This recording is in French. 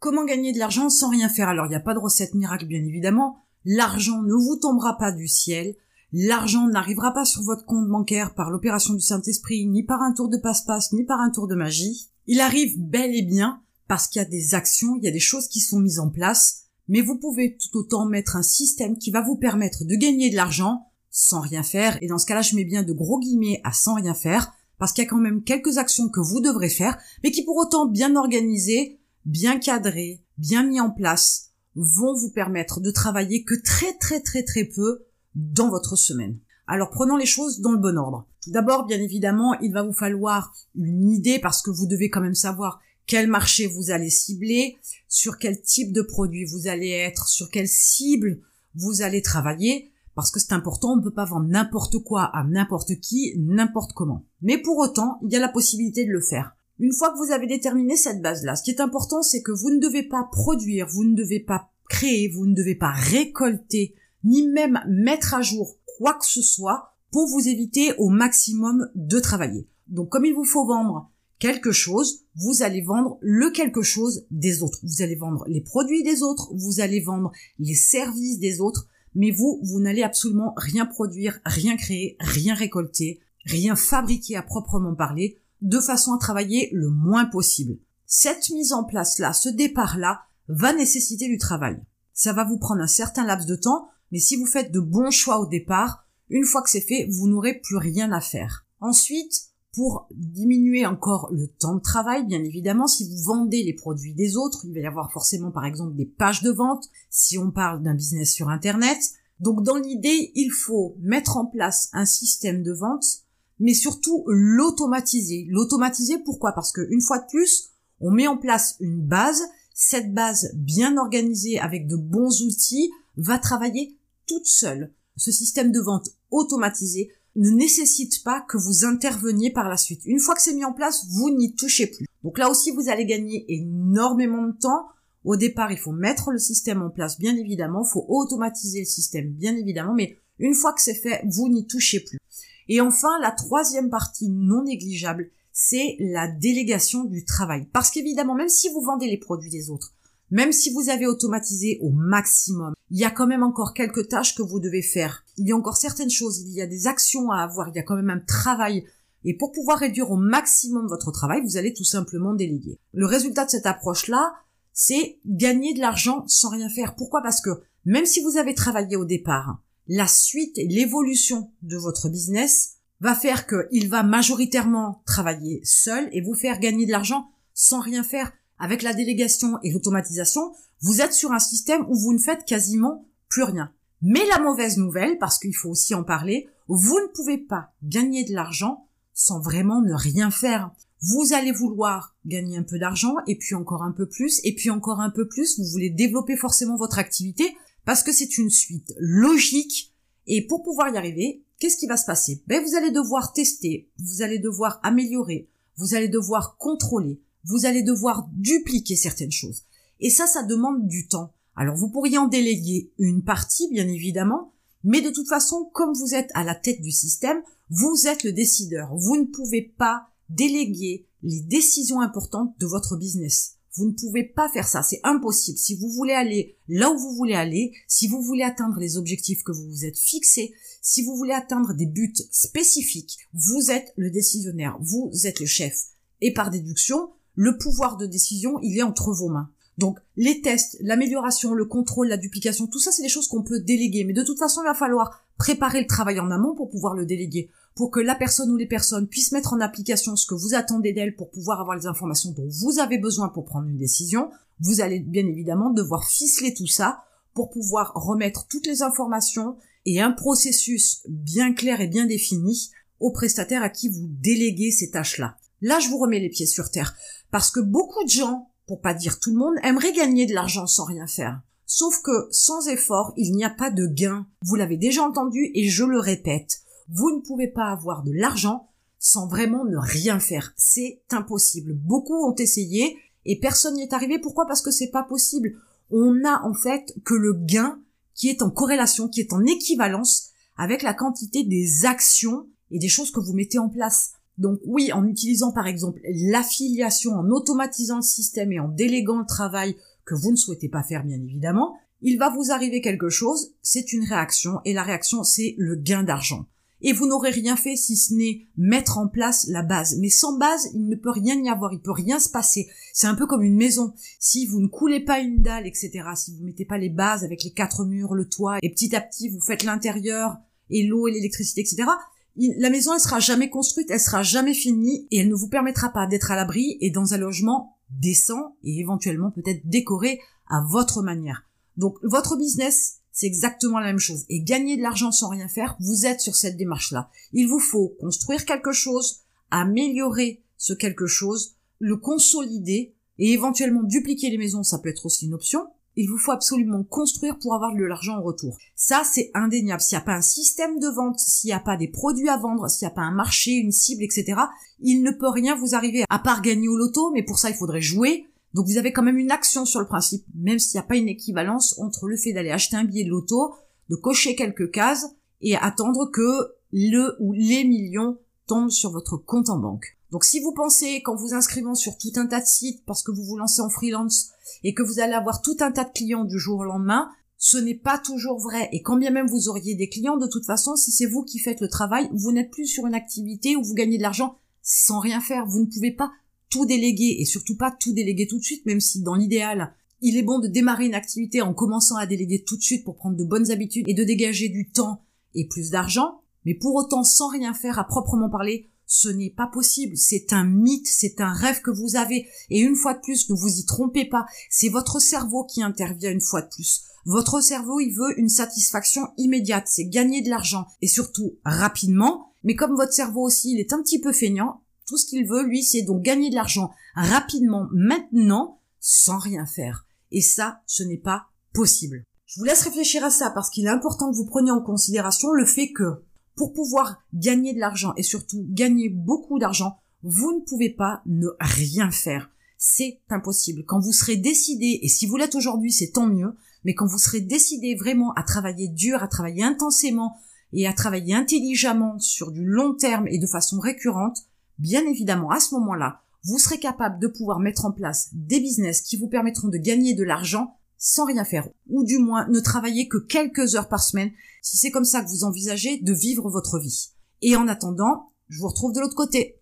Comment gagner de l'argent sans rien faire? Alors il n'y a pas de recette miracle bien évidemment. L'argent ne vous tombera pas du ciel. L'argent n'arrivera pas sur votre compte bancaire par l'opération du Saint-Esprit, ni par un tour de passe-passe, ni par un tour de magie. Il arrive bel et bien parce qu'il y a des actions, il y a des choses qui sont mises en place, mais vous pouvez tout autant mettre un système qui va vous permettre de gagner de l'argent sans rien faire, et dans ce cas-là, je mets bien de gros guillemets à sans rien faire, parce qu'il y a quand même quelques actions que vous devrez faire, mais qui pour autant bien organisées, bien cadrées, bien mis en place, vont vous permettre de travailler que très très très très peu dans votre semaine. Alors prenons les choses dans le bon ordre. Tout d'abord, bien évidemment, il va vous falloir une idée parce que vous devez quand même savoir quel marché vous allez cibler, sur quel type de produit vous allez être, sur quelle cible vous allez travailler, parce que c'est important, on ne peut pas vendre n'importe quoi à n'importe qui, n'importe comment. Mais pour autant, il y a la possibilité de le faire. Une fois que vous avez déterminé cette base-là, ce qui est important, c'est que vous ne devez pas produire, vous ne devez pas créer, vous ne devez pas récolter ni même mettre à jour quoi que ce soit pour vous éviter au maximum de travailler. Donc comme il vous faut vendre quelque chose, vous allez vendre le quelque chose des autres. Vous allez vendre les produits des autres, vous allez vendre les services des autres, mais vous, vous n'allez absolument rien produire, rien créer, rien récolter, rien fabriquer à proprement parler, de façon à travailler le moins possible. Cette mise en place-là, ce départ-là, va nécessiter du travail. Ça va vous prendre un certain laps de temps, mais si vous faites de bons choix au départ, une fois que c'est fait, vous n'aurez plus rien à faire. Ensuite, pour diminuer encore le temps de travail, bien évidemment, si vous vendez les produits des autres, il va y avoir forcément par exemple des pages de vente, si on parle d'un business sur Internet. Donc dans l'idée, il faut mettre en place un système de vente, mais surtout l'automatiser. L'automatiser pourquoi? Parce qu'une fois de plus, on met en place une base, cette base bien organisée avec de bons outils va travailler toute seule. Ce système de vente automatisé ne nécessite pas que vous interveniez par la suite. Une fois que c'est mis en place, vous n'y touchez plus. Donc là aussi, vous allez gagner énormément de temps. Au départ, il faut mettre le système en place, bien évidemment. Il faut automatiser le système, bien évidemment. Mais une fois que c'est fait, vous n'y touchez plus. Et enfin, la troisième partie non négligeable, c'est la délégation du travail. Parce qu'évidemment, même si vous vendez les produits des autres, même si vous avez automatisé au maximum, il y a quand même encore quelques tâches que vous devez faire. Il y a encore certaines choses, il y a des actions à avoir, il y a quand même un travail. Et pour pouvoir réduire au maximum votre travail, vous allez tout simplement déléguer. Le résultat de cette approche-là, c'est gagner de l'argent sans rien faire. Pourquoi? Parce que même si vous avez travaillé au départ, la suite et l'évolution de votre business va faire qu'il va majoritairement travailler seul et vous faire gagner de l'argent sans rien faire avec la délégation et l'automatisation, vous êtes sur un système où vous ne faites quasiment plus rien. Mais la mauvaise nouvelle, parce qu'il faut aussi en parler, vous ne pouvez pas gagner de l'argent sans vraiment ne rien faire. Vous allez vouloir gagner un peu d'argent, et puis encore un peu plus, et puis encore un peu plus. Vous voulez développer forcément votre activité, parce que c'est une suite logique. Et pour pouvoir y arriver, qu'est-ce qui va se passer? Ben vous allez devoir tester, vous allez devoir améliorer, vous allez devoir contrôler, vous allez devoir dupliquer certaines choses. Et ça, ça demande du temps. Alors vous pourriez en déléguer une partie, bien évidemment, mais de toute façon, comme vous êtes à la tête du système, vous êtes le décideur. Vous ne pouvez pas déléguer les décisions importantes de votre business. Vous ne pouvez pas faire ça, c'est impossible. Si vous voulez aller là où vous voulez aller, si vous voulez atteindre les objectifs que vous vous êtes fixés, si vous voulez atteindre des buts spécifiques, vous êtes le décisionnaire, vous êtes le chef. Et par déduction, le pouvoir de décision, il est entre vos mains. Donc les tests, l'amélioration, le contrôle, la duplication, tout ça c'est des choses qu'on peut déléguer. Mais de toute façon, il va falloir préparer le travail en amont pour pouvoir le déléguer, pour que la personne ou les personnes puissent mettre en application ce que vous attendez d'elles pour pouvoir avoir les informations dont vous avez besoin pour prendre une décision. Vous allez bien évidemment devoir ficeler tout ça pour pouvoir remettre toutes les informations et un processus bien clair et bien défini au prestataire à qui vous déléguez ces tâches-là. Là, je vous remets les pieds sur terre. Parce que beaucoup de gens, pour pas dire tout le monde, aimeraient gagner de l'argent sans rien faire. Sauf que sans effort, il n'y a pas de gain. Vous l'avez déjà entendu et je le répète. Vous ne pouvez pas avoir de l'argent sans vraiment ne rien faire. C'est impossible. Beaucoup ont essayé et personne n'y est arrivé. Pourquoi? Parce que c'est pas possible. On a en fait que le gain qui est en corrélation, qui est en équivalence avec la quantité des actions et des choses que vous mettez en place. Donc oui, en utilisant par exemple l'affiliation, en automatisant le système et en déléguant le travail que vous ne souhaitez pas faire bien évidemment, il va vous arriver quelque chose, c'est une réaction, et la réaction c'est le gain d'argent. Et vous n'aurez rien fait si ce n'est mettre en place la base. Mais sans base, il ne peut rien y avoir, il peut rien se passer. C'est un peu comme une maison. Si vous ne coulez pas une dalle, etc., si vous mettez pas les bases avec les quatre murs, le toit, et petit à petit vous faites l'intérieur, et l'eau et l'électricité, etc., la maison, elle sera jamais construite, elle sera jamais finie, et elle ne vous permettra pas d'être à l'abri et dans un logement décent et éventuellement peut-être décoré à votre manière. Donc votre business, c'est exactement la même chose. Et gagner de l'argent sans rien faire, vous êtes sur cette démarche-là. Il vous faut construire quelque chose, améliorer ce quelque chose, le consolider et éventuellement dupliquer les maisons, ça peut être aussi une option. Il vous faut absolument construire pour avoir de l'argent en retour. Ça, c'est indéniable. S'il n'y a pas un système de vente, s'il n'y a pas des produits à vendre, s'il n'y a pas un marché, une cible, etc., il ne peut rien vous arriver à part gagner au loto, mais pour ça, il faudrait jouer, donc vous avez quand même une action sur le principe, même s'il n'y a pas une équivalence entre le fait d'aller acheter un billet de loto, de cocher quelques cases et attendre que le ou les millions tombent sur votre compte en banque. Donc si vous pensez qu'en vous inscrivant sur tout un tas de sites parce que vous vous lancez en freelance et que vous allez avoir tout un tas de clients du jour au lendemain, ce n'est pas toujours vrai. Et quand bien même vous auriez des clients, de toute façon, si c'est vous qui faites le travail, vous n'êtes plus sur une activité où vous gagnez de l'argent sans rien faire. Vous ne pouvez pas tout déléguer et surtout pas tout déléguer tout de suite, même si dans l'idéal, il est bon de démarrer une activité en commençant à déléguer tout de suite pour prendre de bonnes habitudes et de dégager du temps et plus d'argent, mais pour autant sans rien faire à proprement parler, ce n'est pas possible, c'est un mythe, c'est un rêve que vous avez, et une fois de plus, ne vous y trompez pas, c'est votre cerveau qui intervient une fois de plus. Votre cerveau, il veut une satisfaction immédiate, c'est gagner de l'argent, et surtout rapidement, mais comme votre cerveau aussi, il est un petit peu feignant, tout ce qu'il veut, lui, c'est donc gagner de l'argent rapidement, maintenant, sans rien faire. Et ça, ce n'est pas possible. Je vous laisse réfléchir à ça parce qu'il est important que vous preniez en considération le fait que pour pouvoir gagner de l'argent et surtout gagner beaucoup d'argent, vous ne pouvez pas ne rien faire. C'est impossible. Quand vous serez décidé, et si vous l'êtes aujourd'hui, c'est tant mieux, mais quand vous serez décidé vraiment à travailler dur, à travailler intensément et à travailler intelligemment sur du long terme et de façon récurrente, bien évidemment, à ce moment-là, vous serez capable de pouvoir mettre en place des business qui vous permettront de gagner de l'argent sans rien faire, ou du moins ne travailler que quelques heures par semaine, si c'est comme ça que vous envisagez de vivre votre vie. Et en attendant, je vous retrouve de l'autre côté.